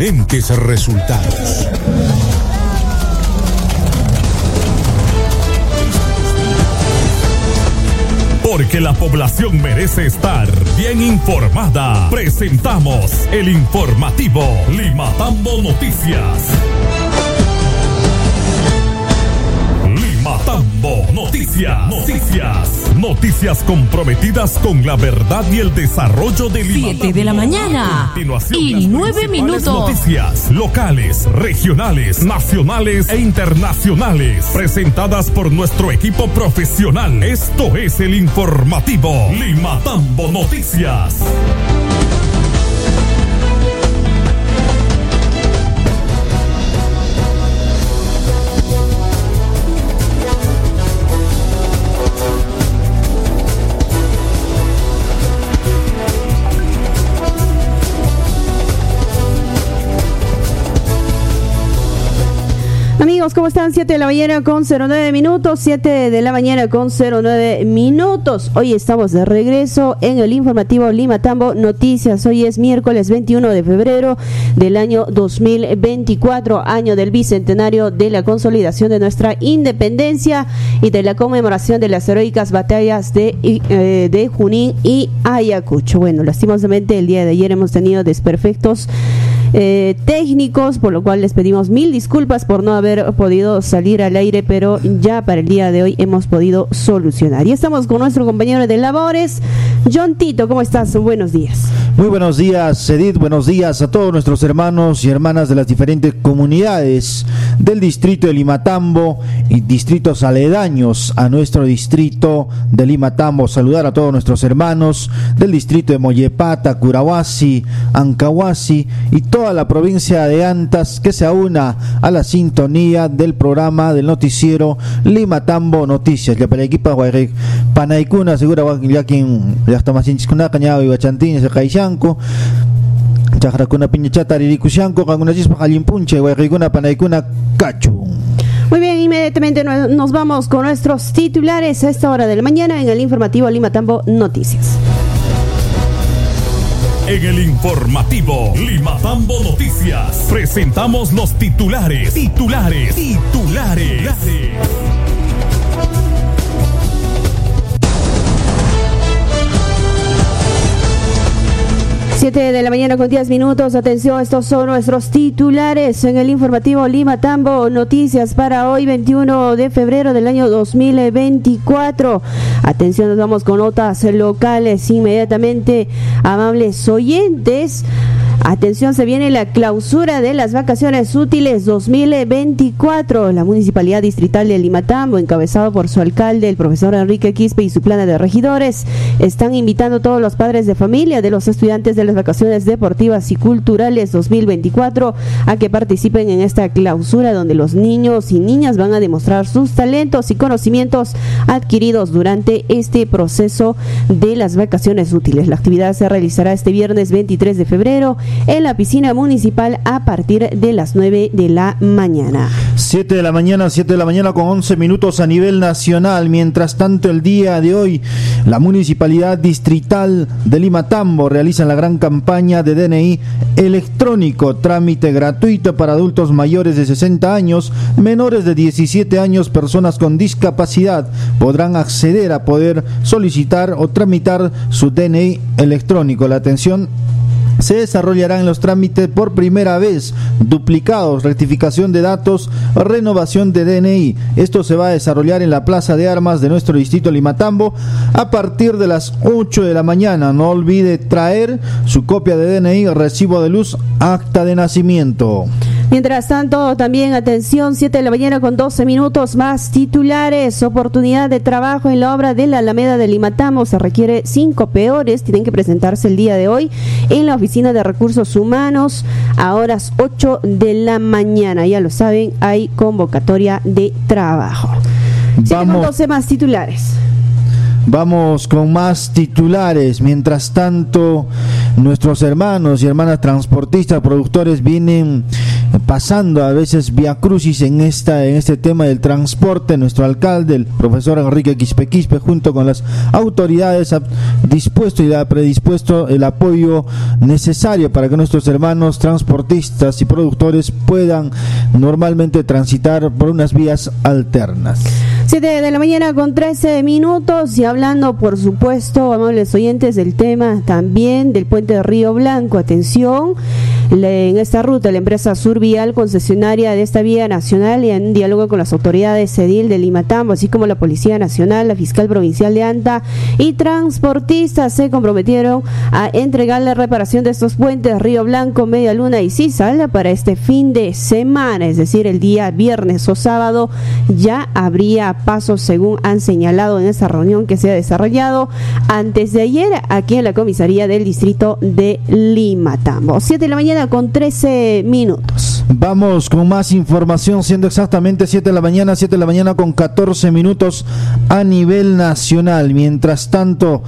Lentes resultados. Porque la población merece estar bien informada. Presentamos el informativo Lima Tambo Noticias. Matambo Noticias. Noticias. Noticias comprometidas con la verdad y el desarrollo de Lima. 7 de la mañana. Y 9 minutos. Noticias locales, regionales, nacionales e internacionales. Presentadas por nuestro equipo profesional. Esto es el informativo Lima Tambo Noticias. Amigos, ¿cómo están? 7 de la mañana con 09 minutos. 7 de la mañana con 09 minutos. Hoy estamos de regreso en el informativo Lima Tambo Noticias. Hoy es miércoles 21 de febrero del año 2024, año del bicentenario de la consolidación de nuestra independencia y de la conmemoración de las heroicas batallas de, eh, de Junín y Ayacucho. Bueno, lastimosamente el día de ayer hemos tenido desperfectos eh, técnicos, por lo cual les pedimos mil disculpas por no haber podido salir al aire, pero ya para el día de hoy hemos podido solucionar. Y estamos con nuestro compañero de labores, John Tito. ¿Cómo estás? Buenos días. Muy buenos días, Edith. Buenos días a todos nuestros hermanos y hermanas de las diferentes comunidades del distrito de Limatambo y distritos aledaños a nuestro distrito de Limatambo. Saludar a todos nuestros hermanos del distrito de Mollepata, Curahuasi, Ancahuasi y todos a la provincia de Antas que se aúna a la sintonía del programa del noticiero Lima Tambo Noticias. Ya para el equipo Panaikuna, segura ya quien ya está más hinchiskuna, cañado y bachantín, se caichanco. Chajrakuna piñachata, ririkuchanco, kanguna chispa, jalimpunche, guayrikuna, panaikuna, cachu. Muy bien, inmediatamente nos vamos con nuestros titulares a esta hora de la mañana en el informativo Lima Tambo Noticias en el informativo Lima Tambo Noticias. Presentamos los titulares, titulares, titulares. 7 de la mañana con 10 minutos. Atención, estos son nuestros titulares en el informativo Lima Tambo. Noticias para hoy, 21 de febrero del año 2024. Atención, nos vamos con notas locales inmediatamente. Amables oyentes. Atención, se viene la clausura de las vacaciones útiles 2024. La Municipalidad Distrital de Limatambo, encabezado por su alcalde, el profesor Enrique Quispe y su plana de regidores, están invitando a todos los padres de familia de los estudiantes de las vacaciones deportivas y culturales 2024 a que participen en esta clausura donde los niños y niñas van a demostrar sus talentos y conocimientos adquiridos durante este proceso de las vacaciones útiles. La actividad se realizará este viernes 23 de febrero en la piscina municipal a partir de las 9 de la mañana. 7 de la mañana, 7 de la mañana con 11 minutos a nivel nacional. Mientras tanto, el día de hoy, la Municipalidad Distrital de Lima Tambo realiza la gran campaña de DNI electrónico, trámite gratuito para adultos mayores de 60 años, menores de 17 años, personas con discapacidad podrán acceder a poder solicitar o tramitar su DNI electrónico. La atención se desarrollarán los trámites por primera vez, duplicados, rectificación de datos, renovación de DNI. Esto se va a desarrollar en la Plaza de Armas de nuestro distrito Limatambo a partir de las 8 de la mañana. No olvide traer su copia de DNI, recibo de luz, acta de nacimiento. Mientras tanto, también atención, 7 de la mañana con 12 minutos más titulares. Oportunidad de trabajo en la obra de la Alameda de Limatamo. Se requiere cinco peores. Tienen que presentarse el día de hoy en la Oficina de Recursos Humanos a horas 8 de la mañana. Ya lo saben, hay convocatoria de trabajo. Vamos. 12 más titulares. Vamos con más titulares. Mientras tanto, nuestros hermanos y hermanas transportistas, productores vienen pasando a veces vía crucis en esta en este tema del transporte nuestro alcalde el profesor Enrique Quispe Quispe junto con las autoridades ha dispuesto y ha predispuesto el apoyo necesario para que nuestros hermanos transportistas y productores puedan normalmente transitar por unas vías alternas 7 de la mañana con 13 minutos y hablando por supuesto amables oyentes del tema también del puente de Río Blanco. Atención en esta ruta la empresa Survial, concesionaria de esta vía nacional y en diálogo con las autoridades cedil de Limatambo, así como la Policía Nacional, la Fiscal Provincial de Anta y transportistas se comprometieron a entregar la reparación de estos puentes Río Blanco, Media Luna y Cisal para este fin de semana, es decir, el día viernes o sábado ya habría pasos según han señalado en esta reunión que se ha desarrollado antes de ayer aquí en la comisaría del distrito de Limatambo. 7 de la mañana con 13 minutos. Vamos con más información, siendo exactamente 7 de la mañana, 7 de la mañana con 14 minutos a nivel nacional. Mientras tanto,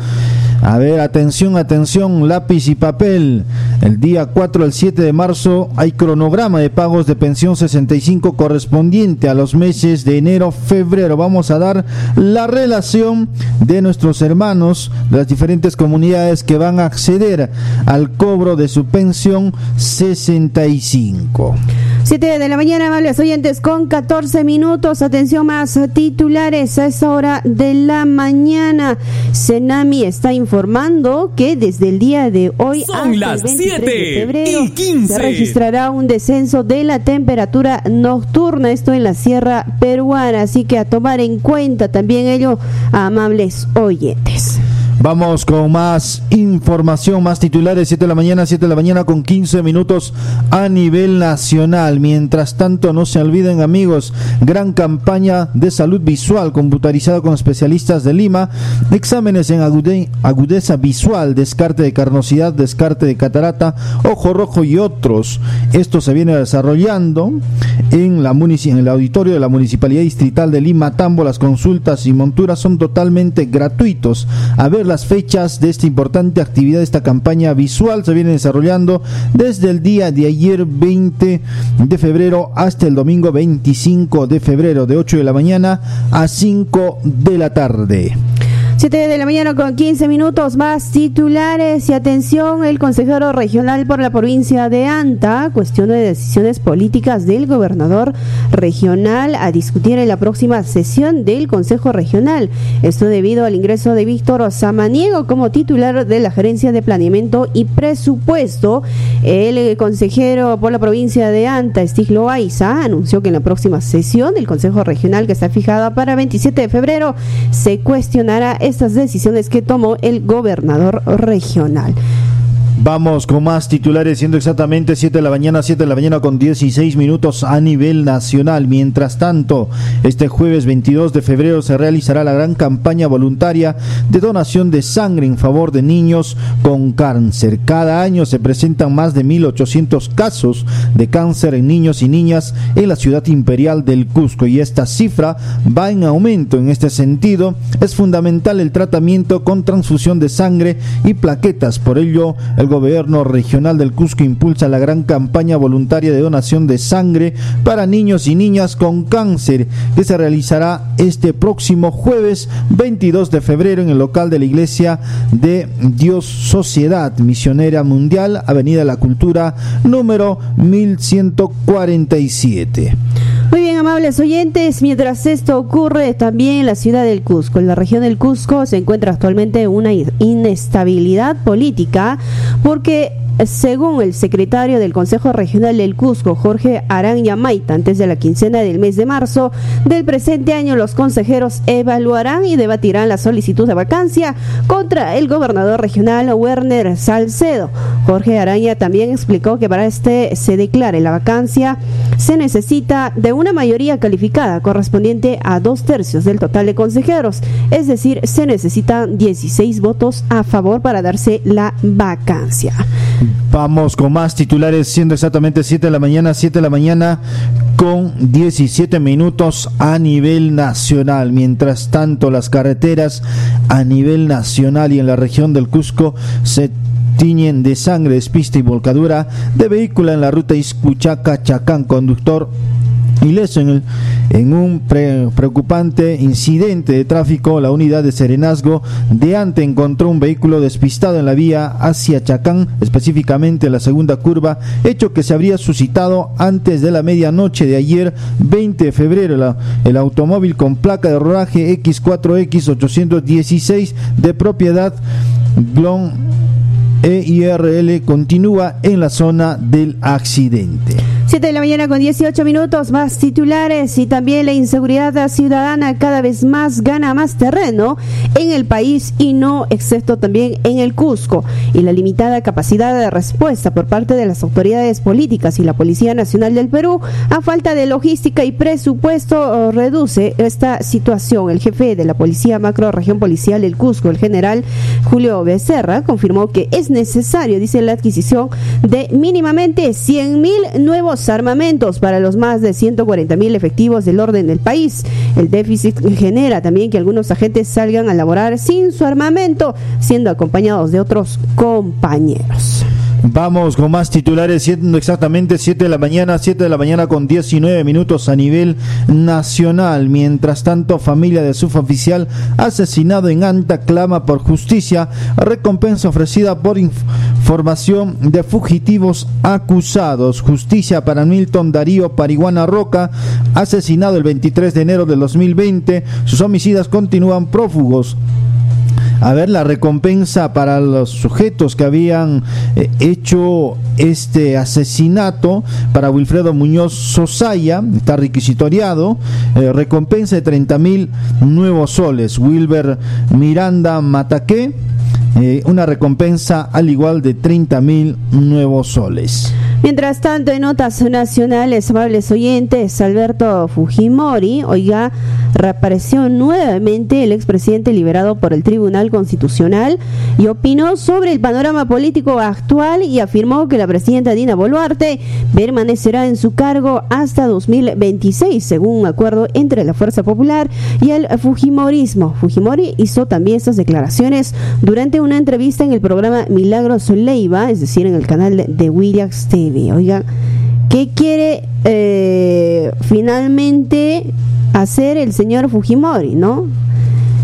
a ver, atención, atención, lápiz y papel. El día 4 al 7 de marzo hay cronograma de pagos de pensión 65 correspondiente a los meses de enero, febrero. Vamos a dar la relación de nuestros hermanos de las diferentes comunidades que van a acceder al cobro de su pensión 65. 7 de la mañana, amables oyentes, con 14 minutos. Atención más titulares a esa hora de la mañana. Senami está informando que desde el día de hoy Son las 7 de febrero se registrará un descenso de la temperatura nocturna, esto en la sierra peruana. Así que a tomar en cuenta también ello, amables oyentes. Vamos con más información, más titulares, 7 de la mañana, 7 de la mañana con 15 minutos a nivel nacional. Mientras tanto, no se olviden amigos, gran campaña de salud visual computarizada con especialistas de Lima, exámenes en agudeza visual, descarte de carnosidad, descarte de catarata, ojo rojo y otros. Esto se viene desarrollando en, la en el auditorio de la Municipalidad Distrital de Lima Tambo. Las consultas y monturas son totalmente gratuitos. A ver las fechas de esta importante actividad, esta campaña visual se viene desarrollando desde el día de ayer 20 de febrero hasta el domingo 25 de febrero de 8 de la mañana a 5 de la tarde. 7 de la mañana con 15 minutos más titulares y atención, el consejero regional por la provincia de Anta cuestiona de decisiones políticas del gobernador regional a discutir en la próxima sesión del Consejo Regional. Esto debido al ingreso de Víctor Samaniego como titular de la Gerencia de Planeamiento y Presupuesto. El consejero por la provincia de Anta, Stiglo Aiza, anunció que en la próxima sesión del Consejo Regional que está fijada para 27 de febrero se cuestionará estas decisiones que tomó el gobernador regional. Vamos con más titulares, siendo exactamente 7 de la mañana, 7 de la mañana con 16 minutos a nivel nacional. Mientras tanto, este jueves 22 de febrero se realizará la gran campaña voluntaria de donación de sangre en favor de niños con cáncer. Cada año se presentan más de 1.800 casos de cáncer en niños y niñas en la ciudad imperial del Cusco y esta cifra va en aumento. En este sentido, es fundamental el tratamiento con transfusión de sangre y plaquetas. Por ello, el gobierno regional del Cusco impulsa la gran campaña voluntaria de donación de sangre para niños y niñas con cáncer que se realizará este próximo jueves 22 de febrero en el local de la Iglesia de Dios Sociedad Misionera Mundial, Avenida La Cultura, número 1147. Muy bien, amables oyentes, mientras esto ocurre también en la ciudad del Cusco, en la región del Cusco se encuentra actualmente una inestabilidad política porque según el secretario del Consejo Regional del Cusco, Jorge Araña Maita, antes de la quincena del mes de marzo del presente año, los consejeros evaluarán y debatirán la solicitud de vacancia contra el gobernador regional Werner Salcedo. Jorge Araña también explicó que para este se declare la vacancia se necesita de una mayoría calificada correspondiente a dos tercios del total de consejeros, es decir, se necesitan 16 votos a favor para darse la Vamos con más titulares, siendo exactamente 7 de la mañana, 7 de la mañana con 17 minutos a nivel nacional. Mientras tanto, las carreteras a nivel nacional y en la región del Cusco se tiñen de sangre, despista y volcadura de vehículo en la ruta Iscuchaca-Chacán, conductor Ileso en, en un preocupante incidente de tráfico, la unidad de Serenazgo de Ante encontró un vehículo despistado en la vía hacia Chacán, específicamente en la segunda curva, hecho que se habría suscitado antes de la medianoche de ayer, 20 de febrero. el automóvil con placa de rodaje X4X816 de propiedad Glon EIRL continúa en la zona del accidente. 7 de la mañana con 18 minutos, más titulares y también la inseguridad ciudadana cada vez más gana más terreno en el país y no excepto también en el Cusco. Y la limitada capacidad de respuesta por parte de las autoridades políticas y la Policía Nacional del Perú a falta de logística y presupuesto oh, reduce esta situación. El jefe de la Policía Macro Región Policial del Cusco, el general Julio Becerra, confirmó que es necesario, dice la adquisición de mínimamente 100 mil nuevos armamentos para los más de 140 mil efectivos del orden del país. El déficit genera también que algunos agentes salgan a laborar sin su armamento, siendo acompañados de otros compañeros. Vamos con más titulares, siendo exactamente 7 de la mañana, 7 de la mañana con 19 minutos a nivel nacional. Mientras tanto, familia de suboficial asesinado en Anta clama por justicia, recompensa ofrecida por información de fugitivos acusados. Justicia para Milton Darío Pariguana Roca, asesinado el 23 de enero del 2020. Sus homicidas continúan prófugos a ver la recompensa para los sujetos que habían eh, hecho este asesinato para Wilfredo Muñoz Sosaya, está requisitoriado, eh, recompensa de 30 mil nuevos soles. Wilber Miranda Mataqué, eh, una recompensa al igual de 30 mil nuevos soles. Mientras tanto, en notas nacionales, amables oyentes, Alberto Fujimori, oiga, reapareció nuevamente el expresidente liberado por el Tribunal Constitucional y opinó sobre el panorama político actual y afirmó que la presidenta Dina Boluarte permanecerá en su cargo hasta 2026, según un acuerdo entre la Fuerza Popular y el Fujimorismo. Fujimori hizo también estas declaraciones durante una entrevista en el programa Milagros Leiva, es decir, en el canal de Williams TV. Oiga, ¿qué quiere eh, finalmente hacer el señor Fujimori, no?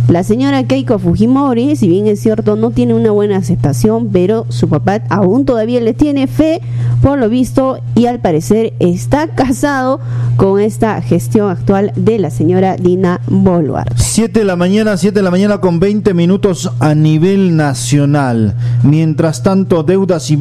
La señora Keiko Fujimori, si bien es cierto, no tiene una buena aceptación, pero su papá aún todavía le tiene fe, por lo visto, y al parecer está casado con esta gestión actual de la señora Dina Boluarte. 7 de la mañana, 7 de la mañana con 20 minutos a nivel nacional. Mientras tanto, deudas y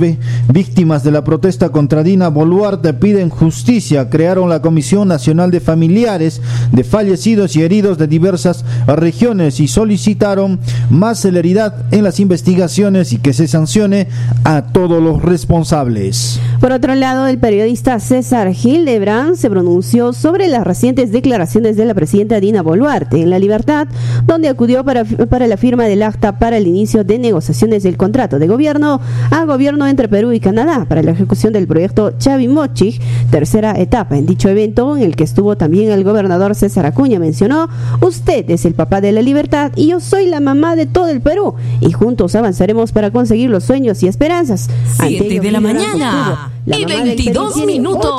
víctimas de la protesta contra Dina Boluarte piden justicia. Crearon la Comisión Nacional de Familiares de Fallecidos y Heridos de diversas regiones y solicitaron más celeridad en las investigaciones y que se sancione a todos los responsables. Por otro lado, el periodista César Hildebrand se pronunció sobre las recientes declaraciones de la presidenta Dina Boluarte en La Libertad, donde acudió para, para la firma del acta para el inicio de negociaciones del contrato de gobierno a gobierno entre Perú y Canadá para la ejecución del proyecto Chavi Mochich, tercera etapa. En dicho evento, en el que estuvo también el gobernador César Acuña, mencionó, usted es el papá de la libertad y yo soy la mamá de todo el Perú y juntos avanzaremos para conseguir los sueños y esperanzas. 7 de la mañana y 22 minutos.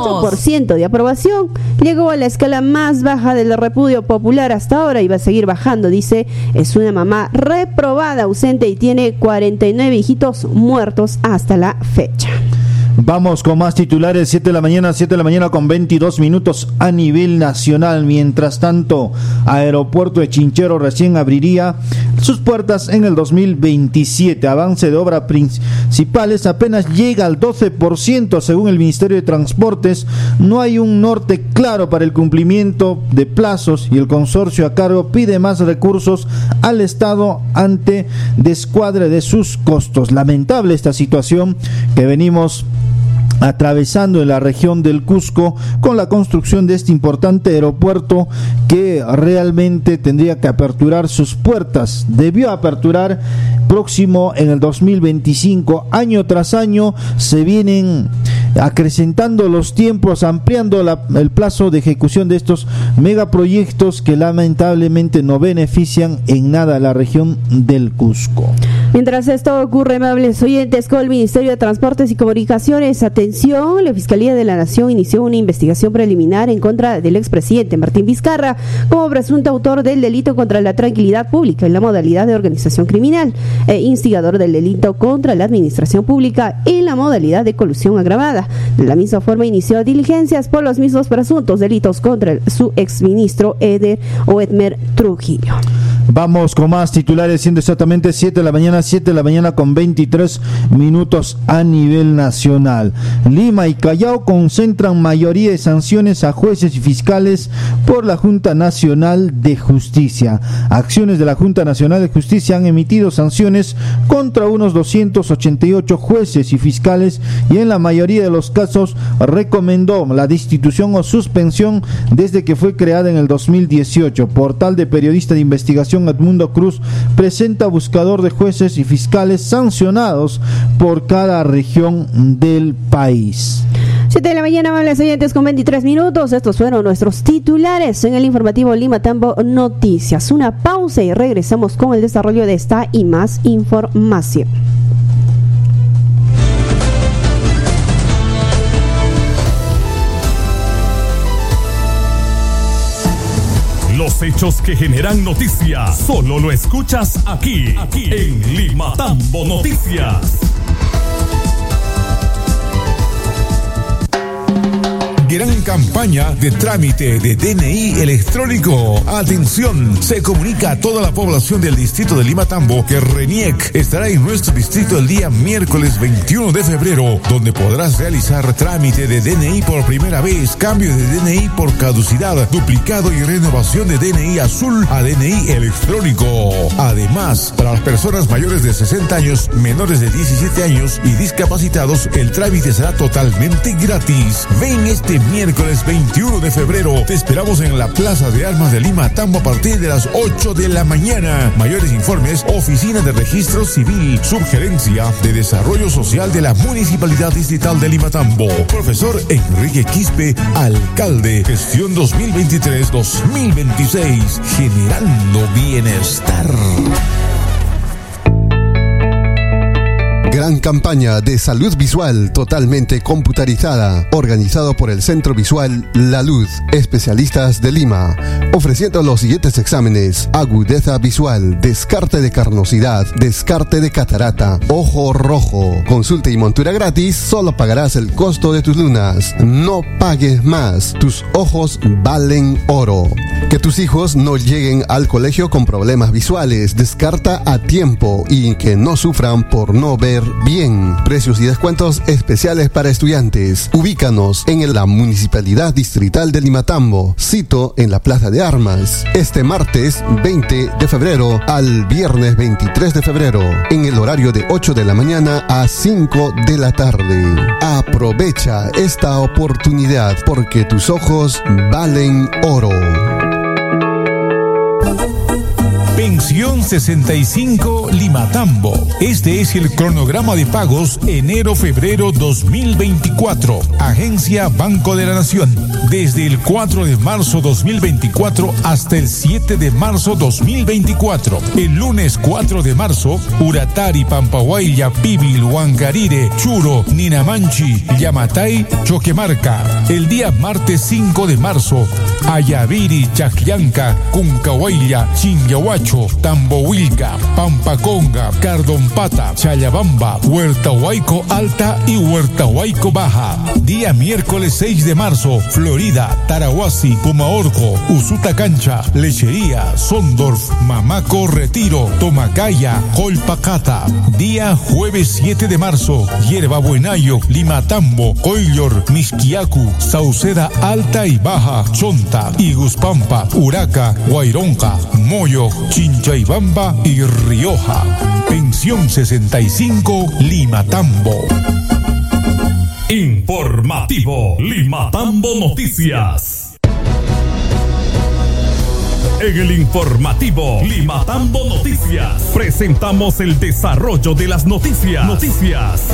8% de aprobación llegó a la escala más baja del repudio popular hasta ahora y va a seguir bajando, dice, es una mamá reprobada, ausente y tiene 49 hijitos muertos hasta la fecha. Vamos con más titulares, 7 de la mañana, 7 de la mañana con 22 minutos a nivel nacional. Mientras tanto, Aeropuerto de Chinchero recién abriría sus puertas en el 2027. Avance de obras principales apenas llega al 12% según el Ministerio de Transportes. No hay un norte claro para el cumplimiento de plazos y el consorcio a cargo pide más recursos al Estado ante descuadre de sus costos. Lamentable esta situación que venimos atravesando en la región del Cusco con la construcción de este importante aeropuerto que realmente tendría que aperturar sus puertas. Debió aperturar próximo en el 2025. Año tras año se vienen acrecentando los tiempos, ampliando el plazo de ejecución de estos megaproyectos que lamentablemente no benefician en nada a la región del Cusco. Mientras esto ocurre, amables oyentes, con el Ministerio de Transportes y Comunicaciones, atención, la Fiscalía de la Nación inició una investigación preliminar en contra del expresidente Martín Vizcarra como presunto autor del delito contra la tranquilidad pública en la modalidad de organización criminal e instigador del delito contra la administración pública en la modalidad de colusión agravada. De la misma forma, inició diligencias por los mismos presuntos delitos contra su exministro Eder o Edmer Trujillo. Vamos con más titulares, siendo exactamente 7 de la mañana, 7 de la mañana con 23 minutos a nivel nacional. Lima y Callao concentran mayoría de sanciones a jueces y fiscales por la Junta Nacional de Justicia. Acciones de la Junta Nacional de Justicia han emitido sanciones contra unos 288 jueces y fiscales y en la mayoría de los casos recomendó la destitución o suspensión desde que fue creada en el 2018. Portal de periodista de investigación Edmundo Cruz presenta buscador de jueces y fiscales sancionados por cada región del país. 7 de la mañana, amables oyentes, con 23 minutos. Estos fueron nuestros titulares en el informativo Lima Tambo Noticias. Una pausa y regresamos con el desarrollo de esta y más información. Hechos que generan noticia, solo lo escuchas aquí, aquí en Lima Tambo Noticias. Gran campaña de trámite de DNI electrónico. Atención, se comunica a toda la población del distrito de Lima Tambo que RENIEC estará en nuestro distrito el día miércoles 21 de febrero, donde podrás realizar trámite de DNI por primera vez, cambio de DNI por caducidad, duplicado y renovación de DNI azul a DNI electrónico. Además, para las personas mayores de 60 años, menores de 17 años y discapacitados, el trámite será totalmente gratis. Ven este miércoles 21 de febrero. Te esperamos en la Plaza de Armas de Lima, Tambo, a partir de las 8 de la mañana. Mayores informes, Oficina de Registro Civil, Subgerencia de Desarrollo Social de la Municipalidad Distrital de Lima, Tambo. Profesor Enrique Quispe, alcalde, gestión 2023-2026, generando bienestar. Gran campaña de salud visual totalmente computarizada, organizado por el Centro Visual La Luz, especialistas de Lima, ofreciendo los siguientes exámenes: agudeza visual, descarte de carnosidad, descarte de catarata, ojo rojo. Consulta y montura gratis, solo pagarás el costo de tus lunas. No pagues más, tus ojos valen oro. Que tus hijos no lleguen al colegio con problemas visuales, descarta a tiempo y que no sufran por no ver bien. Precios y descuentos especiales para estudiantes. Ubícanos en la Municipalidad Distrital de Limatambo. Cito en la Plaza de Armas. Este martes 20 de febrero al viernes 23 de febrero. En el horario de 8 de la mañana a 5 de la tarde. Aprovecha esta oportunidad porque tus ojos valen oro. Pensión 65 Limatambo. Este es el cronograma de pagos enero-febrero 2024. Agencia Banco de la Nación. Desde el 4 de marzo 2024 hasta el 7 de marzo 2024. El lunes 4 de marzo, Uratari, Pampahuaya, Pibil, Huancarire, Churo, Ninamanchi, Yamatay, Choquemarca. El día martes 5 de marzo, Ayaviri, Chacllanca, Cuncahuayla, Chinyahuacho, Tambohuilca, Pampaconga, Cardompata, Chayabamba, Huertahuaico Alta y Huertahuaico Baja. Día miércoles 6 de marzo, Florida, Tarahuasi, Pumaorco, Usuta Cancha, Lechería, Sondorf, Mamaco Retiro, Tomacaya, Colpacata. Día jueves 7 de marzo, Hierba Buenayo, Limatambo, Coillor, Misquiacu, Sauceda Alta y Baja, Chonta, Iguspampa, Uraca, Guaironca, Moyo, Chinchaibamba y Rioja. Pensión 65 Limatambo. Informativo Limatambo Noticias. En el informativo Limatambo Noticias presentamos el desarrollo de las noticias. Noticias.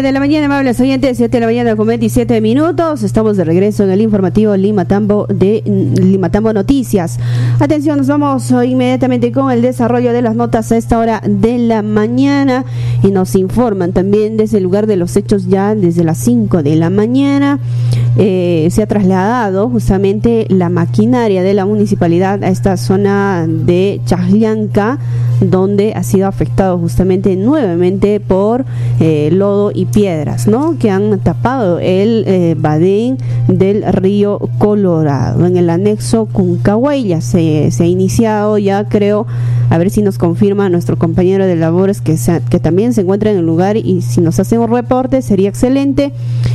7 de la mañana, amables oyentes, 7 de la mañana con 27 minutos. Estamos de regreso en el informativo Lima Tambo de Lima Tambo Noticias. Atención, nos vamos inmediatamente con el desarrollo de las notas a esta hora de la mañana y nos informan también desde el lugar de los hechos ya desde las 5 de la mañana. Eh, se ha trasladado justamente la maquinaria de la municipalidad a esta zona de Chajlianca, donde ha sido afectado justamente nuevamente por eh, lodo y piedras, ¿no? Que han tapado el eh, badén del río Colorado. En el anexo Cuncahuella se, se ha iniciado ya, creo, a ver si nos confirma nuestro compañero de labores que, que también se encuentra en el lugar y si nos hace un reporte sería excelente.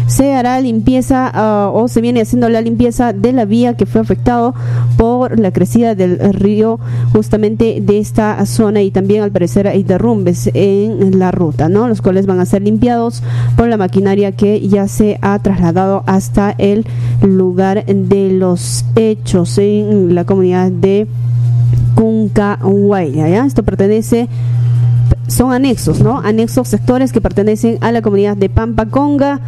Se hará limpieza ah, o se viene haciendo la limpieza de la vía que fue afectado por la crecida del río justamente de esta zona y también al parecer hay derrumbes en la ruta, ¿no? Los cuales van a ser limpiados por la maquinaria que ya se ha trasladado hasta el lugar de los hechos en la comunidad de Cuncahuaya. ¿ya? Esto pertenece son anexos, ¿no? Anexos sectores que pertenecen a la comunidad de Pampa Conga,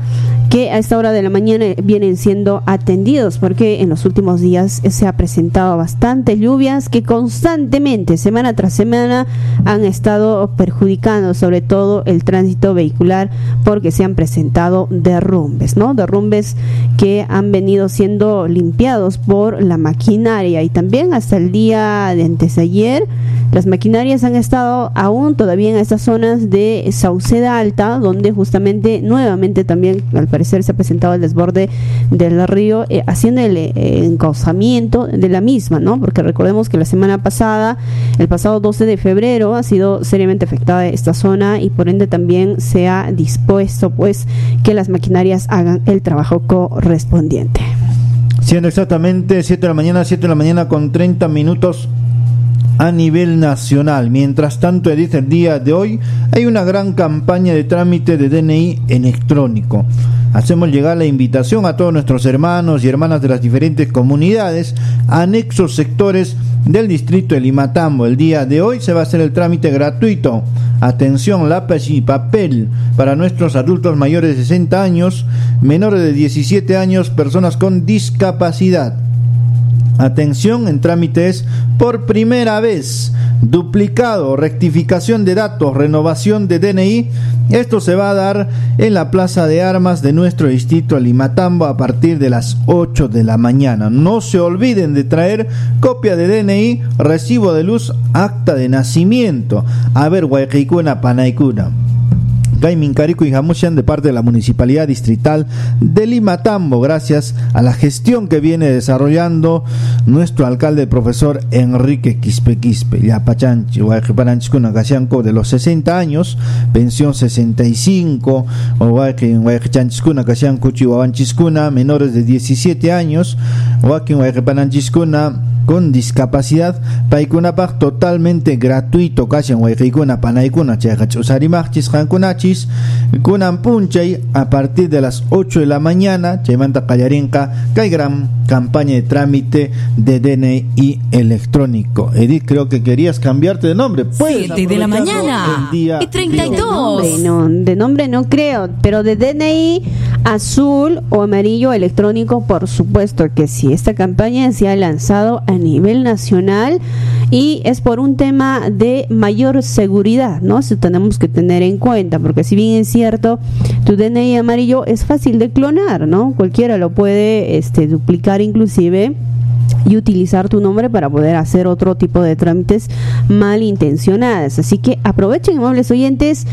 que a esta hora de la mañana vienen siendo atendidos, porque en los últimos días se ha presentado bastantes lluvias que constantemente, semana tras semana, han estado perjudicando sobre todo el tránsito vehicular, porque se han presentado derrumbes, ¿no? Derrumbes que han venido siendo limpiados por la maquinaria y también hasta el día de antes de ayer, las maquinarias han estado aún todavía en estas zonas de Sauceda Alta, donde justamente nuevamente también al parecer se ha presentado el desborde del río, eh, haciendo el eh, encauzamiento de la misma, ¿no? Porque recordemos que la semana pasada, el pasado 12 de febrero, ha sido seriamente afectada esta zona y por ende también se ha dispuesto pues que las maquinarias hagan el trabajo correspondiente. Siendo exactamente 7 de la mañana, 7 de la mañana con 30 minutos a nivel nacional. Mientras tanto, el día de hoy, hay una gran campaña de trámite de DNI electrónico. Hacemos llegar la invitación a todos nuestros hermanos y hermanas de las diferentes comunidades, anexos sectores del distrito de Limatambo. El día de hoy se va a hacer el trámite gratuito. Atención, lápiz y papel para nuestros adultos mayores de 60 años, menores de 17 años, personas con discapacidad. Atención en trámites por primera vez. Duplicado, rectificación de datos, renovación de DNI. Esto se va a dar en la Plaza de Armas de nuestro distrito Limatambo a partir de las 8 de la mañana. No se olviden de traer copia de DNI, recibo de luz, acta de nacimiento. A ver, Guayquicuna, Panaicuna. Gaimin Carico y Jamushan de parte de la Municipalidad Distrital de Limatambo, gracias a la gestión que viene desarrollando nuestro alcalde, profesor Enrique Quispe Quispe, ya Pachanchi, de los 60 años, pensión 65, o menores de 17 años, con discapacidad paykunapaq totalmente gratuito kashan wayqiykuna panaykuna chayqa ch'usarimaqchis qankunachis kunan punchay a partir de las 8 de la mañana chaymanta qallarinqa kay gran campaña de trámite de DNI electrónico. Edith creo que querías cambiarte de nombre. Pues de la mañana. y 32 de nombre, no, de nombre no creo pero de DNI azul o amarillo electrónico por supuesto que sí esta campaña se ha lanzado a nivel nacional y es por un tema de mayor seguridad, ¿no? Eso tenemos que tener en cuenta, porque si bien es cierto, tu DNI amarillo es fácil de clonar, ¿no? Cualquiera lo puede este, duplicar inclusive y utilizar tu nombre para poder hacer otro tipo de trámites malintencionadas. Así que aprovechen, amables oyentes,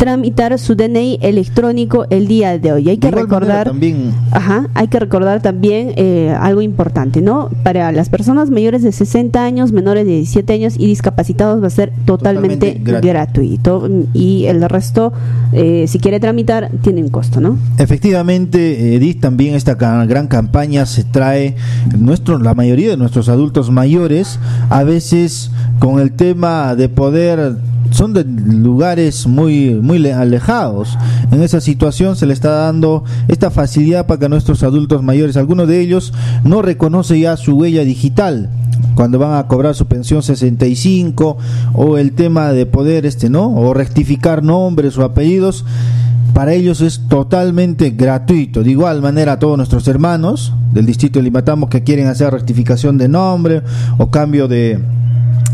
tramitar su DNI electrónico el día de hoy. Hay que recordar también. Ajá, hay que recordar también eh, algo importante, ¿no? Para las personas mayores de 60 años, menores de 17 años y discapacitados va a ser totalmente, gratuito. y el resto eh, si quiere tramitar tiene un costo, ¿no? Efectivamente, Edith, también esta gran campaña se trae nuestro la mayoría de nuestros adultos mayores a veces con el tema de poder son de lugares muy muy alejados. En esa situación se le está dando esta facilidad para que nuestros adultos mayores, algunos de ellos no reconoce ya su huella digital cuando van a cobrar su pensión 65 o el tema de poder este no o rectificar nombres o apellidos para ellos es totalmente gratuito. De igual manera a todos nuestros hermanos del distrito de Limatambo que quieren hacer rectificación de nombre o cambio de,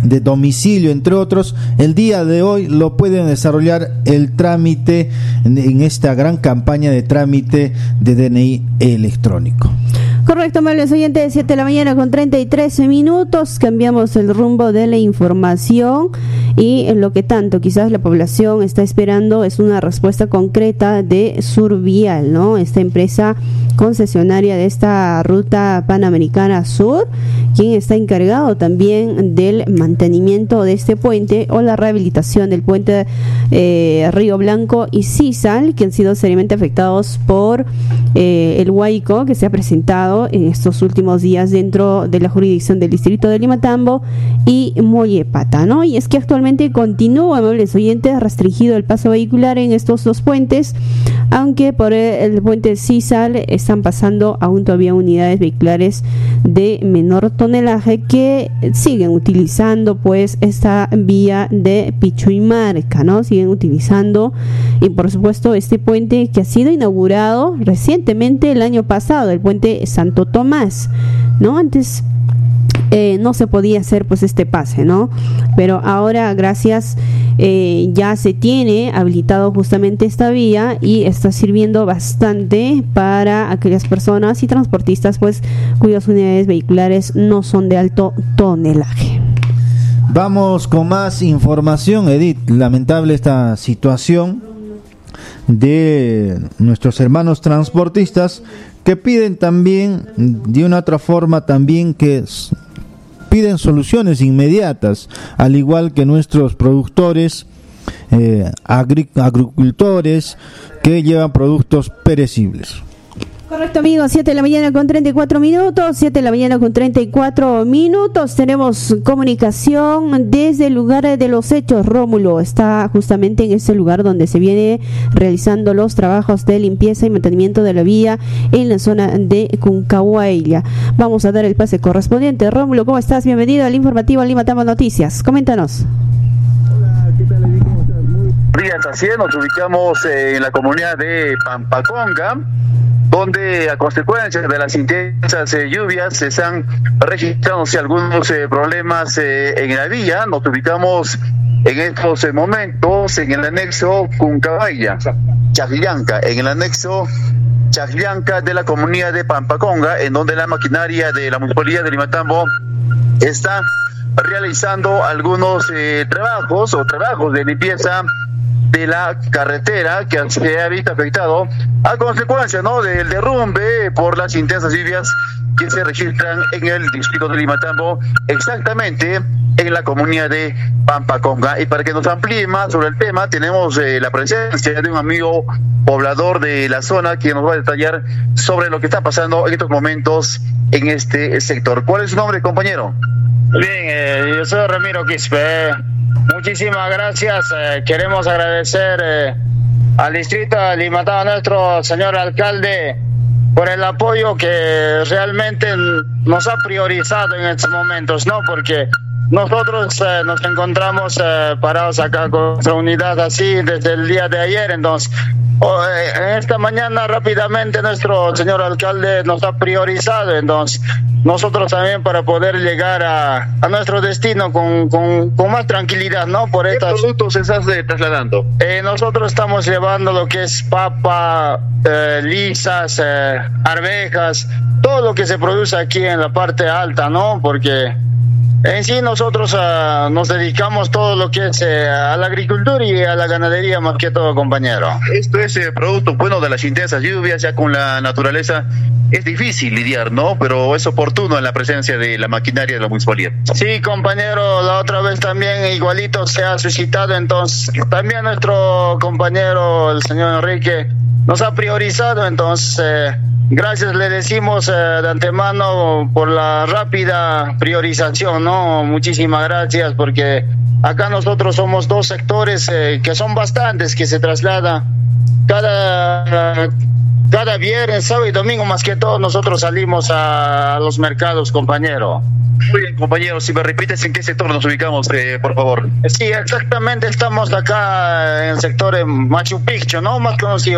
de domicilio, entre otros, el día de hoy lo pueden desarrollar el trámite en esta gran campaña de trámite de DNI electrónico. Correcto, amables oyentes, 7 de la mañana con 33 minutos. Cambiamos el rumbo de la información y en lo que tanto quizás la población está esperando es una respuesta concreta de Survial, ¿no? Esta empresa concesionaria de esta ruta panamericana sur, quien está encargado también del mantenimiento de este puente o la rehabilitación del puente eh, Río Blanco y Cisal, que han sido seriamente afectados por eh, el huaico que se ha presentado en estos últimos días dentro de la jurisdicción del distrito de Limatambo y Mollepata, ¿no? Y es que actualmente continúa, amables oyentes, restringido el paso vehicular en estos dos puentes, aunque por el, puente Cisal están pasando aún todavía unidades vehiculares de menor tonelaje que siguen utilizando pues esta vía de Pichuimarca, ¿no? Siguen utilizando y por supuesto este puente que ha sido inaugurado recientemente el año pasado, el puente Santo Tomás, ¿no? Antes eh, no se podía hacer pues este pase, ¿no? Pero ahora gracias eh, ya se tiene habilitado justamente esta vía y está sirviendo bastante para aquellas personas y transportistas pues cuyas unidades vehiculares no son de alto tonelaje. Vamos con más información, Edith. Lamentable esta situación de nuestros hermanos transportistas que piden también de una otra forma también que piden soluciones inmediatas, al igual que nuestros productores, eh, agricultores que llevan productos perecibles. Correcto, amigos, 7 de la mañana con 34 minutos, 7 de la mañana con 34 minutos. Tenemos comunicación desde el lugar de los hechos. Rómulo está justamente en ese lugar donde se viene realizando los trabajos de limpieza y mantenimiento de la vía en la zona de Cuncahuayla. Vamos a dar el pase correspondiente. Rómulo, ¿cómo estás? Bienvenido al informativo Lima Tama Noticias. Coméntanos. Hola, ¿qué tal? Muy días, así nos ubicamos en la comunidad de Pampaconga donde a consecuencia de las intensas eh, lluvias se están registrando algunos eh, problemas eh, en la vía. Nos ubicamos en estos momentos en el anexo Cuncabaya, Chajllanca, en el anexo Chajllanca de la comunidad de Pampaconga, en donde la maquinaria de la municipalidad de Limatambo está realizando algunos trabajos o trabajos de limpieza de la carretera que se ha visto afectado a consecuencia ¿no? del derrumbe por las intensas lluvias que se registran en el distrito de Limatambo, exactamente en la comunidad de Pampaconga. Y para que nos amplíe más sobre el tema, tenemos eh, la presencia de un amigo poblador de la zona que nos va a detallar sobre lo que está pasando en estos momentos en este sector. ¿Cuál es su nombre, compañero? Bien, eh, yo soy Ramiro Quispe. Muchísimas gracias. Eh, queremos agradecer eh, al distrito de nuestro señor alcalde, por el apoyo que realmente nos ha priorizado en estos momentos, ¿no? Porque nosotros eh, nos encontramos parados acá con nuestra unidad así desde el día de ayer, entonces en esta mañana rápidamente nuestro señor alcalde nos ha priorizado, entonces nosotros también para poder llegar a, nuestro destino con, con, más tranquilidad, ¿no? Por ¿Qué productos estás eh, trasladando? Eh, nosotros estamos llevando lo que es papa, eh, lisas, arvejas, todo lo que se produce aquí en la parte alta, ¿no? Porque en sí nosotros uh, nos dedicamos todo lo que es uh, a la agricultura y a la ganadería más que todo, compañero. Esto es eh, producto bueno de las intensas lluvias, ya con la naturaleza es difícil lidiar, ¿no? Pero es oportuno en la presencia de la maquinaria de la municipalidad. Sí, compañero, la otra vez también igualito se ha suscitado, entonces también nuestro compañero, el señor Enrique, nos ha priorizado, entonces... Eh, Gracias, le decimos eh, de antemano por la rápida priorización, ¿no? Muchísimas gracias porque acá nosotros somos dos sectores eh, que son bastantes que se traslada cada cada viernes, sábado y domingo más que todo nosotros salimos a los mercados, compañero. Muy bien, compañero, si me repites en qué sector nos ubicamos, eh, por favor. Sí, exactamente, estamos acá en el sector de Machu Picchu, ¿no? Más conocido